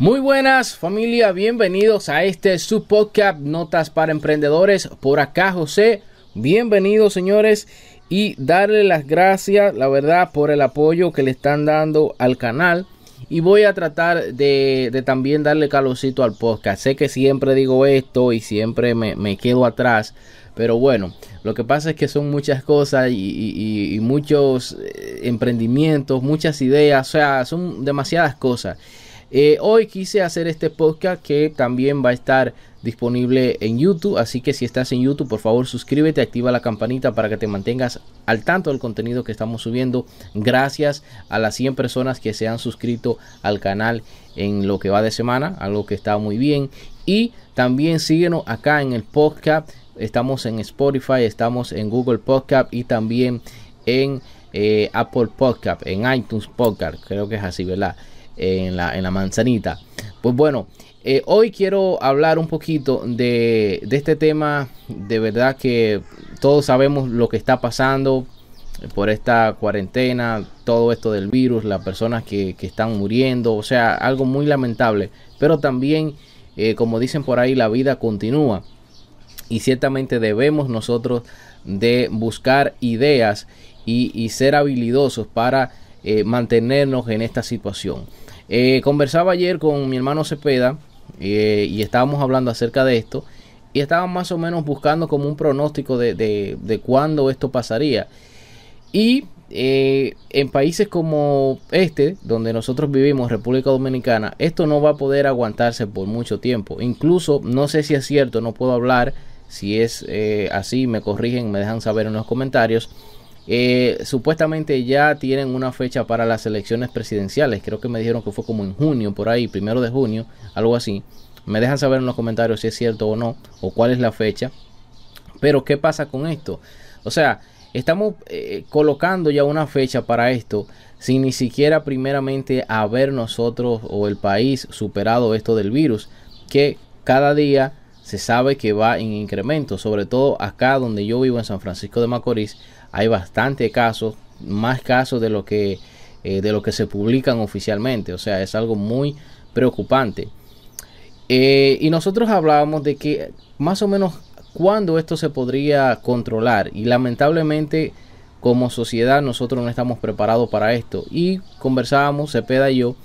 Muy buenas familia, bienvenidos a este subpodcast Notas para Emprendedores. Por acá José, bienvenidos señores y darle las gracias, la verdad, por el apoyo que le están dando al canal. Y voy a tratar de, también darle calorcito al podcast. Sé que siempre digo esto y siempre me, quedo atrás. Pero bueno, lo que pasa es que son muchas cosas y, muchos eh, emprendimientos, muchas ideas. O sea, son demasiadas cosas. Eh, hoy quise hacer este podcast que también va a estar disponible en YouTube. Así que si estás en YouTube, por favor suscríbete, activa la campanita para que te mantengas al tanto del contenido que estamos subiendo. Gracias a las 100 personas que se han suscrito al canal en lo que va de semana, algo que está muy bien. Y también síguenos acá en el podcast. Estamos en Spotify, estamos en Google Podcast y también en eh, Apple Podcast, en iTunes Podcast. Creo que es así, ¿verdad? En la, en la manzanita. Pues bueno, eh, hoy quiero hablar un poquito de, este tema. De verdad que todos sabemos lo que está pasando por esta cuarentena, todo esto del virus, las personas que, están muriendo, o sea, algo muy lamentable. Pero también, eh, como dicen por ahí, la vida continúa. Y ciertamente debemos nosotros de buscar ideas y, ser habilidosos para eh, mantenernos en esta situación. conversaba ayer con mi hermano Cepeda eh, y estábamos hablando acerca de esto y estábamos más o menos buscando como un pronóstico de, de, cuándo esto pasaría. Y eh, en países como este, donde nosotros vivimos, República Dominicana, esto no va a poder aguantarse por mucho tiempo. Incluso, no sé si es cierto, no puedo hablar. Si es eh, así, me corrigen, me dejan saber en los comentarios. Supuestamente ya tienen una fecha para las elecciones presidenciales. Creo que me dijeron que fue como en junio, por ahí, primero de junio algo así. Me dejan saber en los comentarios si es cierto o no, o cuál es la fecha. Pero, ¿qué pasa con esto? O sea, estamos eh, colocando ya una fecha para esto sin ni siquiera primeramente haber nosotros o el país superado esto del virus, que cada día se sabe que va en incremento, sobre todo acá donde yo vivo en San Francisco de Macorís, hay bastante casos, más casos de lo que eh, de lo que se publican oficialmente, o sea, es algo muy preocupante. Eh, y nosotros hablábamos de que más o menos cuándo esto se podría controlar. Y lamentablemente como sociedad nosotros no estamos preparados para esto. Y conversábamos, Cepeda y yo,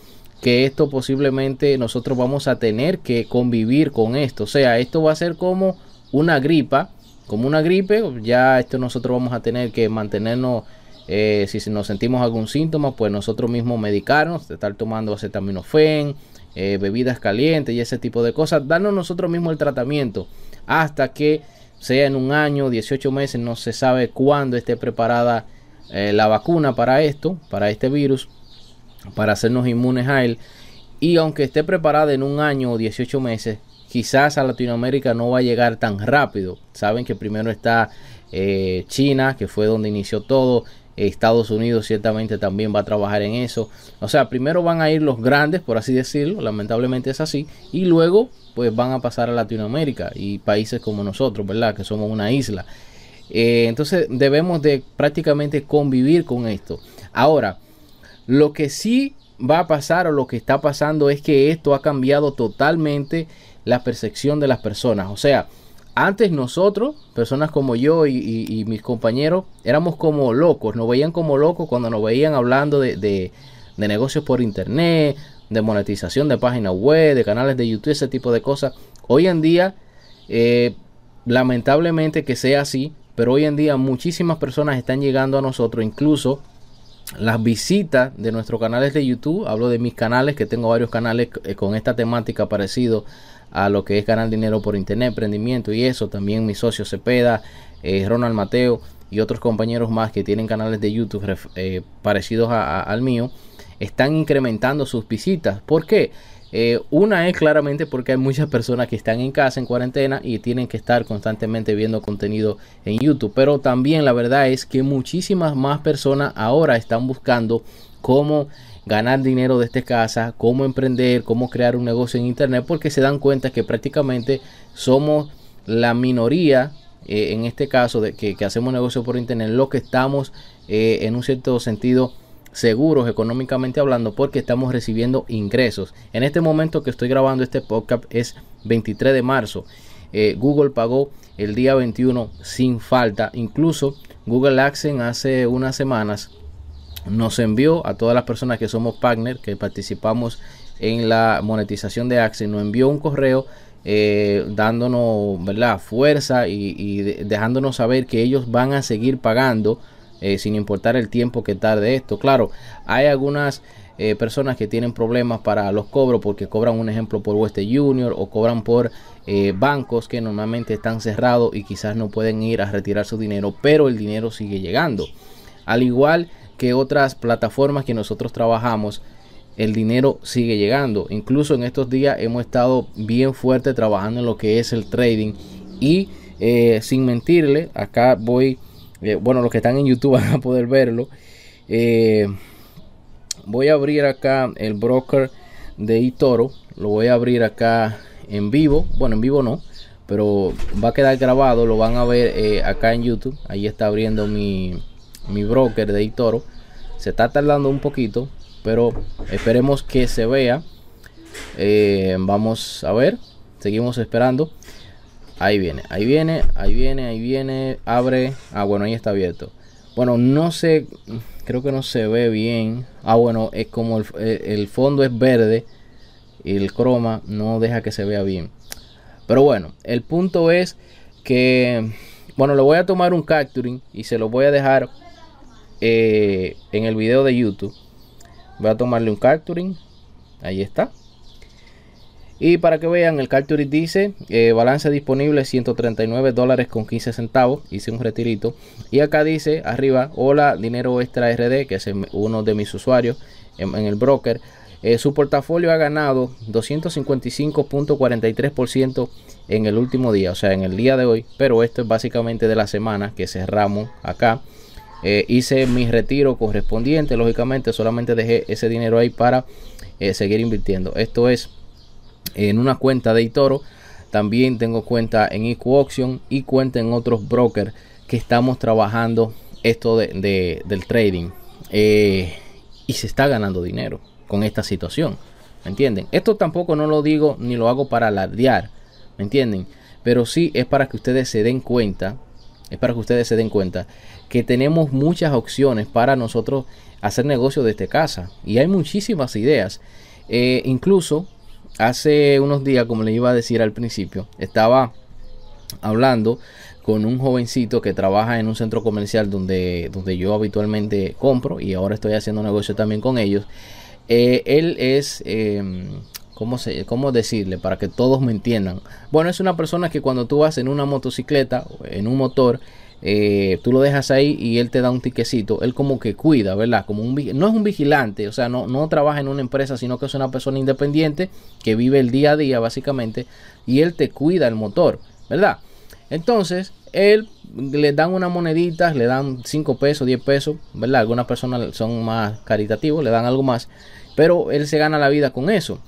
que esto posiblemente nosotros vamos a tener que convivir con esto. O sea, esto va a ser como una gripa, como una gripe. Ya esto nosotros vamos a tener que mantenernos, eh, si nos sentimos algún síntoma, pues nosotros mismos medicarnos, estar tomando acetaminofén eh, bebidas calientes y ese tipo de cosas, darnos nosotros mismos el tratamiento hasta que sea en un año, 18 meses, no se sabe cuándo esté preparada eh, la vacuna para esto, para este virus, para hacernos inmunes a él. Y aunque esté preparada en un año o 18 meses, quizás a Latinoamérica no va a llegar tan rápido. Saben que primero está eh, China, que fue donde inició todo, Estados Unidos ciertamente también va a trabajar en eso. O sea, primero van a ir los grandes, por así decirlo, lamentablemente es así, y luego pues van a pasar a Latinoamérica y países como nosotros, ¿verdad? Que somos una isla. Eh, entonces debemos de prácticamente convivir con esto. Ahora, lo que sí va a pasar o lo que está pasando es que esto ha cambiado totalmente la percepción de las personas. O sea, antes nosotros, personas como yo y, mis compañeros, éramos como locos, nos veían como locos cuando nos veían hablando de, negocios por internet, de monetización de páginas web, de canales de YouTube, ese tipo de cosas. Hoy en día, eh, lamentablemente que sea así, pero hoy en día muchísimas personas están llegando a nosotros, incluso las visitas de nuestros canales de YouTube, hablo de mis canales, que tengo varios canales eh, con esta temática parecido a lo que es ganar dinero por internet, emprendimiento y eso. También mi socio Cepeda, eh, Ronald Mateo y otros compañeros más que tienen canales de YouTube eh, parecidos al mío, están incrementando sus visitas. ¿Por qué? Eh, una es claramente porque hay muchas personas que están en casa en cuarentena y tienen que estar constantemente viendo contenido en YouTube. Pero también la verdad es que muchísimas más personas ahora están buscando cómo ganar dinero desde casa, cómo emprender, cómo crear un negocio en Internet, porque se dan cuenta que prácticamente somos la minoría, eh, en este caso, de que, hacemos negocio por Internet, lo que estamos eh, en un cierto sentido seguros económicamente hablando porque estamos recibiendo ingresos. En este momento que estoy grabando este podcast es 23 de marzo. Eh, Google pagó el día 21 sin falta. Incluso Google Accent hace unas semanas nos envió a todas las personas que somos partners, que participamos en la monetización de Accent, nos envió un correo eh, dándonos ¿verdad? fuerza y, dejándonos saber que ellos van a seguir pagando eh, sin importar el tiempo que tarde esto. Claro, hay algunas eh, personas que tienen problemas para los cobros porque cobran un ejemplo por Western Junior o cobran por bancos que normalmente están cerrados y quizás no pueden ir a retirar su dinero, pero el dinero sigue llegando. Al igual que otras plataformas que nosotros trabajamos, el dinero sigue llegando. Incluso en estos días hemos estado bien fuerte trabajando en lo que es el trading. Y eh, sin mentirle, acá voy, eh, bueno, los que están en YouTube van a poder verlo. Eh, voy a abrir acá el broker de eToro. Lo voy a abrir acá en vivo. Bueno, en vivo no. Pero va a quedar grabado. Lo van a ver acá en YouTube. Ahí está abriendo mi, mi broker de eToro. Se está tardando un poquito pero esperemos que se vea. Eh, vamos a ver. Seguimos esperando. Ahí viene, ahí viene, ahí viene, ahí viene. Abre. Ah, bueno, ahí está abierto. Bueno, no sé. Creo que no se ve bien. Ah, bueno, es como el, el fondo es verde. Y el croma no deja que se vea bien. Pero bueno, el punto es que. Bueno, le voy a tomar un capturing y se lo voy a dejar eh, en el video de YouTube voy a tomarle un capturing ahí está y para que vean el capturing dice eh, balance disponible 139 dólares con 15 centavos hice un retirito y acá dice arriba hola dinero extra rd que es uno de mis usuarios en, el broker eh, su portafolio ha ganado 255.43% en el último día, o sea, en el día de hoy, pero esto es básicamente de la semana que cerramos acá. Eh, hice mi retiro correspondiente, lógicamente solamente dejé ese dinero ahí para seguir invirtiendo. Esto es en una cuenta de Itoro. También tengo cuenta en EcoAuction y cuenta en otros brokers que estamos trabajando esto de, del trading. Eh, y se está ganando dinero con esta situación. ¿Me entienden? Esto tampoco no lo digo ni lo hago para alardear. ¿Me entienden? Pero sí es para que ustedes se den cuenta. Es para que ustedes se den cuenta que tenemos muchas opciones para nosotros hacer negocio desde casa y hay muchísimas ideas. Eh, incluso hace unos días, como le iba a decir al principio, estaba hablando con un jovencito que trabaja en un centro comercial donde, donde yo habitualmente compro y ahora estoy haciendo negocio también con ellos. Eh, él es, eh, ¿cómo, se, ¿cómo decirle? Para que todos me entiendan. Bueno, es una persona que cuando tú vas en una motocicleta, en un motor, eh, tú lo dejas ahí y él te da un tiquecito. Él como que cuida, ¿verdad? Como un, no es un vigilante, o sea, no, no trabaja en una empresa, sino que es una persona independiente que vive el día a día, básicamente, y él te cuida el motor, ¿verdad? Entonces, él le dan una monedita, le dan 5 pesos, 10 pesos, ¿verdad? Algunas personas son más caritativos, le dan algo más, pero él se gana la vida con eso.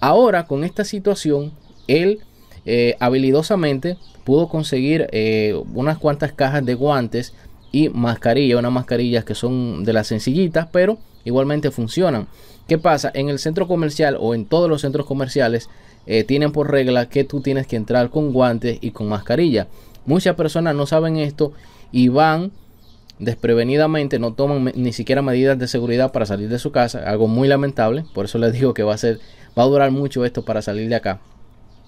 Ahora, con esta situación, él eh, habilidosamente pudo conseguir eh, unas cuantas cajas de guantes y mascarilla, unas mascarillas que son de las sencillitas, pero igualmente funcionan. ¿Qué pasa? En el centro comercial o en todos los centros comerciales eh, tienen por regla que tú tienes que entrar con guantes y con mascarilla. Muchas personas no saben esto y van desprevenidamente, no toman ni siquiera medidas de seguridad para salir de su casa, algo muy lamentable, por eso les digo que va a ser va a durar mucho esto para salir de acá.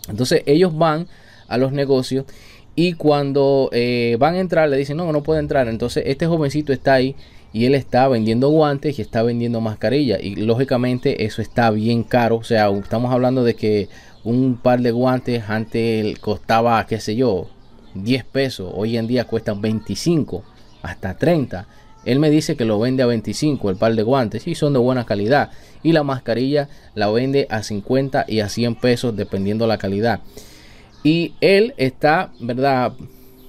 Entonces ellos van a los negocios y cuando eh, van a entrar le dicen no, no puede entrar. Entonces este jovencito está ahí y él está vendiendo guantes y está vendiendo mascarillas y lógicamente eso está bien caro. O sea, estamos hablando de que un par de guantes antes costaba, qué sé yo, 10 pesos. Hoy en día cuestan 25 hasta 30. Él me dice que lo vende a 25 el par de guantes y son de buena calidad. Y la mascarilla la vende a 50 y a 100 pesos dependiendo la calidad. Y él está, ¿verdad?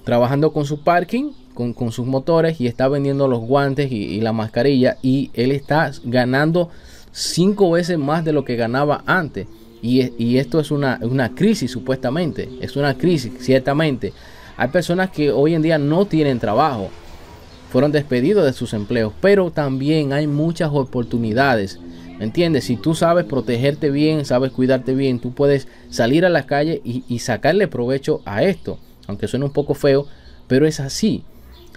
Trabajando con su parking, con, sus motores y está vendiendo los guantes y, la mascarilla. Y él está ganando cinco veces más de lo que ganaba antes. Y, y esto es una, una crisis supuestamente. Es una crisis, ciertamente. Hay personas que hoy en día no tienen trabajo fueron despedidos de sus empleos, pero también hay muchas oportunidades. ¿Me entiendes? Si tú sabes protegerte bien, sabes cuidarte bien, tú puedes salir a la calle y, sacarle provecho a esto. Aunque suene un poco feo, pero es así.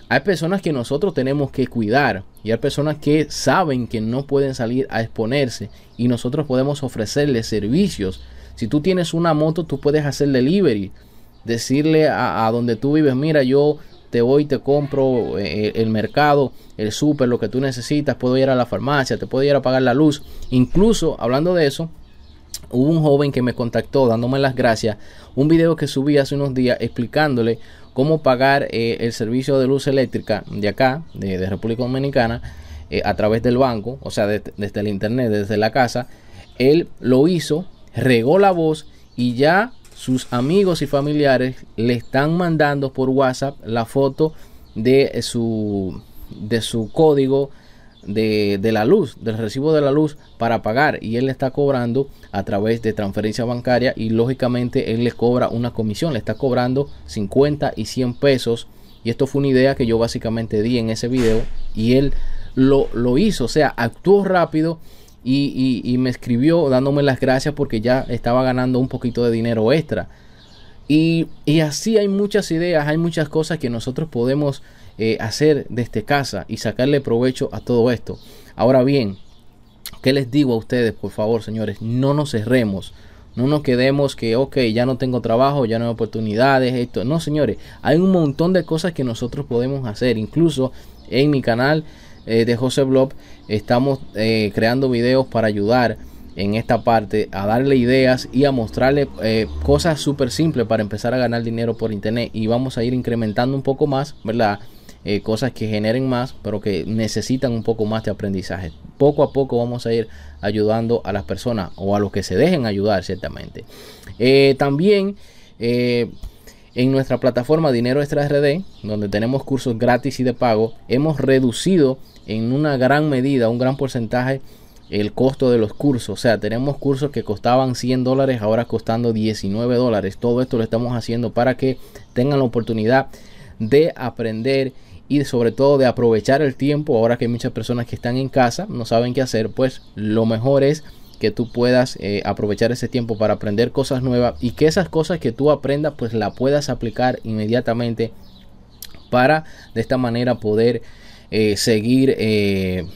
Hay personas que nosotros tenemos que cuidar y hay personas que saben que no pueden salir a exponerse y nosotros podemos ofrecerles servicios. Si tú tienes una moto, tú puedes hacer delivery, decirle a, donde tú vives, mira, yo te voy, te compro eh, el mercado, el súper, lo que tú necesitas, puedo ir a la farmacia, te puedo ir a pagar la luz. Incluso, hablando de eso, hubo un joven que me contactó dándome las gracias, un video que subí hace unos días explicándole cómo pagar eh, el servicio de luz eléctrica de acá, de, República Dominicana, eh, a través del banco, o sea, desde el internet, desde la casa. Él lo hizo, regó la voz y ya sus amigos y familiares le están mandando por WhatsApp la foto de su, de su código de, la luz, del recibo de la luz para pagar. Y él le está cobrando a través de transferencia bancaria y lógicamente él le cobra una comisión, le está cobrando 50 y 100 pesos. Y esto fue una idea que yo básicamente di en ese video y él lo, lo hizo, o sea, actuó rápido y, me escribió dándome las gracias porque ya estaba ganando un poquito de dinero extra. Y, y así hay muchas ideas, hay muchas cosas que nosotros podemos eh, hacer desde casa y sacarle provecho a todo esto. Ahora bien, ¿qué les digo a ustedes, por favor, señores? No nos cerremos. No nos quedemos que, ok, ya no tengo trabajo, ya no hay oportunidades, esto. No, señores, hay un montón de cosas que nosotros podemos hacer. Incluso en mi canal eh, de José Blob estamos eh, creando videos para ayudar en esta parte a darle ideas y a mostrarle cosas súper simples para empezar a ganar dinero por internet y vamos a ir incrementando un poco más, ¿verdad? Eh, cosas que generen más, pero que necesitan un poco más de aprendizaje. Poco a poco vamos a ir ayudando a las personas o a los que se dejen ayudar, ciertamente. Eh, también eh, en nuestra plataforma Dinero Extra RD, donde tenemos cursos gratis y de pago, hemos reducido en una gran medida, un gran porcentaje, el costo de los cursos. O sea, tenemos cursos que costaban 100 dólares, ahora costando 19 dólares. Todo esto lo estamos haciendo para que tengan la oportunidad de aprender y sobre todo de aprovechar el tiempo ahora que hay muchas personas que están en casa no saben qué hacer pues lo mejor es que tú puedas eh, aprovechar ese tiempo para aprender cosas nuevas y que esas cosas que tú aprendas pues la puedas aplicar inmediatamente para de esta manera poder eh, seguir eh,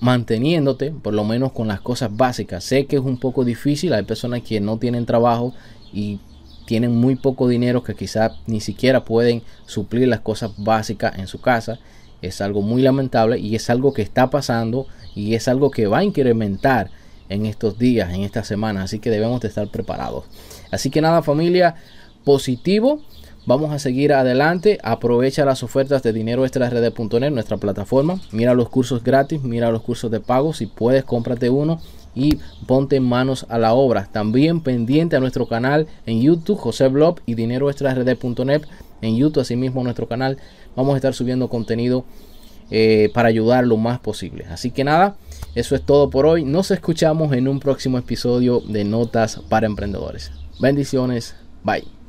manteniéndote por lo menos con las cosas básicas sé que es un poco difícil hay personas que no tienen trabajo y tienen muy poco dinero que quizás ni siquiera pueden suplir las cosas básicas en su casa. Es algo muy lamentable y es algo que está pasando y es algo que va a incrementar en estos días, en esta semana. Así que debemos de estar preparados. Así que nada familia, positivo. Vamos a seguir adelante. Aprovecha las ofertas de dinero extra nuestra plataforma. Mira los cursos gratis, mira los cursos de pago. Si puedes, cómprate uno y ponte manos a la obra. También pendiente a nuestro canal en YouTube, José Blob y dinero en YouTube, asimismo nuestro canal. Vamos a estar subiendo contenido eh, para ayudar lo más posible. Así que nada, eso es todo por hoy. Nos escuchamos en un próximo episodio de Notas para Emprendedores. Bendiciones. Bye.